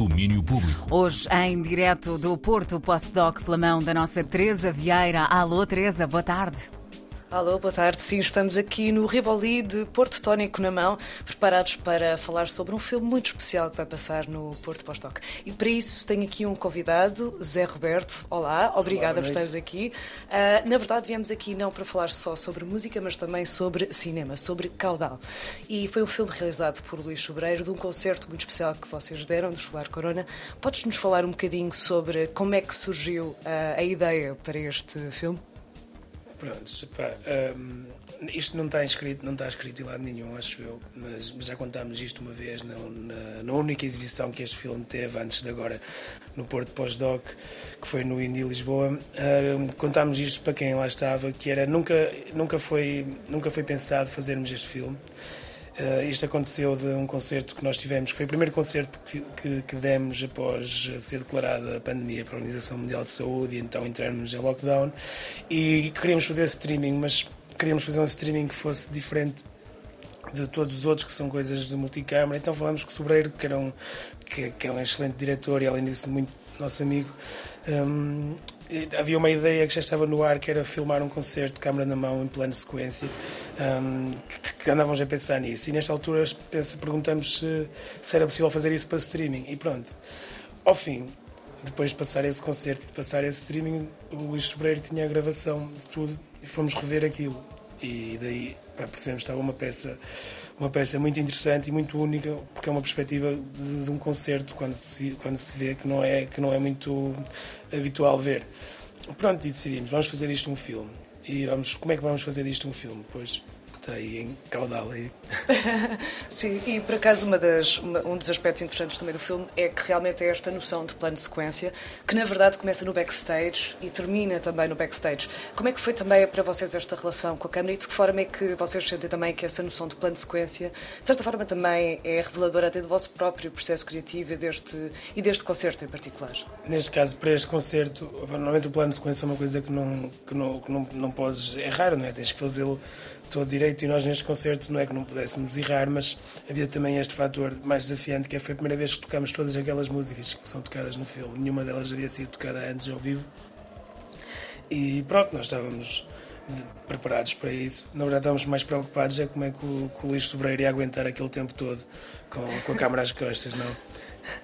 Domínio Público. Hoje, em direto do Porto Postdoc, pela mão da nossa Teresa Vieira. Alô, Teresa, boa tarde. Alô, boa tarde. Sim, estamos aqui no Rivoli de Porto Tónico na mão, preparados para falar sobre um filme muito especial que vai passar no Porto Postdoc. E para isso tenho aqui um convidado, Zé Roberto. Olá, obrigada Olá, por estares aqui. Uh, na verdade, viemos aqui não para falar só sobre música, mas também sobre cinema, sobre Caudal. E foi um filme realizado por Luís Sobreiro, de um concerto muito especial que vocês deram, do Solar Corona. Podes-nos falar um bocadinho sobre como é que surgiu uh, a ideia para este filme? Pronto, pá, um, isto não está escrito, não está escrito em lado nenhum, acho eu, mas, mas já contámos isto uma vez na, na, na, única exibição que este filme teve antes de agora no Porto Pós-Doc, que foi no Indy Lisboa. Um, contámos isto para quem lá estava, que era nunca, nunca, foi, nunca foi pensado fazermos este filme. Uh, isto aconteceu de um concerto que nós tivemos, que foi o primeiro concerto que, que, que demos após ser declarada a pandemia para a Organização Mundial de Saúde e então entrarmos em lockdown. E queríamos fazer streaming, mas queríamos fazer um streaming que fosse diferente de todos os outros, que são coisas de multicâmara. Então falamos com o Sobreiro, que, era um, que, que é um excelente diretor e, além disso, muito nosso amigo. Um, havia uma ideia que já estava no ar, que era filmar um concerto câmara na mão em plano sequência, um, que, que a pensar nisso. E nesta altura pensa, perguntamos se, se era possível fazer isso para streaming. E pronto. Ao fim, depois de passar esse concerto e de passar esse streaming, o Luís Sobreiro tinha a gravação de tudo e fomos rever aquilo. E daí pá, percebemos que estava uma peça uma peça muito interessante e muito única porque é uma perspectiva de, de, um concerto quando se quando se vê que não é que não é muito habitual ver pronto e decidimos vamos fazer disto um filme e vamos como é que vamos fazer disto um filme pois está aí em caudal aí. Sim, e por acaso uma das, uma, um dos aspectos interessantes também do filme é que realmente é esta noção de plano de sequência, que na verdade começa no backstage e termina também no backstage. Como é que foi também para vocês esta relação com a câmera e de que forma é que vocês sentem também que essa noção de plano de sequência, de certa forma também é reveladora até do vosso próprio processo criativo e deste, e deste concerto em particular? Neste caso, para este concerto, normalmente o plano de sequência é uma coisa que não, que não, que não, não podes errar, não é? Tens que fazê-lo todo direito e nós neste concerto não é que não pudéssemos errar, mas havia também este fator mais desafiante que é, foi a primeira vez que tocamos todas aquelas músicas que são tocadas no filme. Nenhuma delas havia sido tocada antes ao vivo. E pronto, nós estávamos preparados para isso. Na verdade, estávamos mais preocupados é como é que o, que o Luís Sobreiro ia aguentar aquele tempo todo com, com a câmara às costas, não?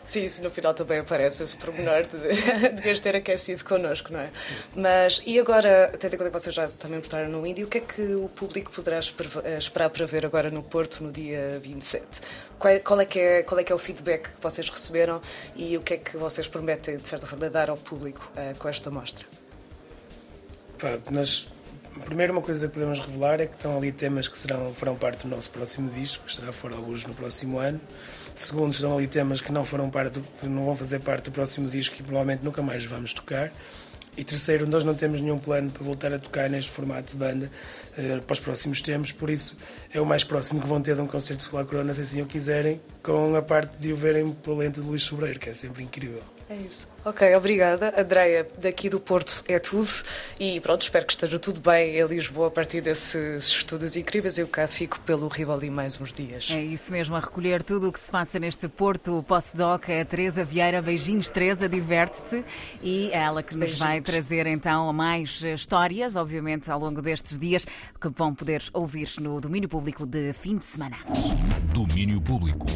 Sim, no final também aparece, esse pormenor de devias ter aquecido connosco, não é? Sim. Mas, e agora, tendo em conta que vocês já também mostraram no Índio, o que é que o público poderá eh, esperar para ver agora no Porto no dia 27? Qual é, qual é, que, é, qual é que é o feedback que vocês receberam e o que é que vocês prometem, de certa forma, dar ao público uh, com esta mostra? Pá, nós Primeiro, uma coisa que podemos revelar é que estão ali temas que serão, farão parte do nosso próximo disco, que estará fora luz no próximo ano. Segundo, estão ali temas que não, foram parte, que não vão fazer parte do próximo disco e provavelmente nunca mais vamos tocar. E terceiro, nós não temos nenhum plano para voltar a tocar neste formato de banda uh, para os próximos tempos, por isso é o mais próximo que vão ter de um concerto de Solar Corona, se assim o quiserem, com a parte de o verem pela lente de Luís Sobreiro, que é sempre incrível. É isso. Ok, obrigada. Andreia, daqui do Porto é tudo. E pronto, espero que esteja tudo bem em Lisboa a partir desses estudos incríveis. Eu cá fico pelo Rivoli mais uns dias. É isso mesmo, a recolher tudo o que se passa neste Porto Postdoc. É a Teresa Vieira. Beijinhos, Teresa, diverte-te. E é ela que nos Beijinhos. vai trazer então mais histórias, obviamente, ao longo destes dias, que vão poder ouvir no domínio público de fim de semana. Domínio público.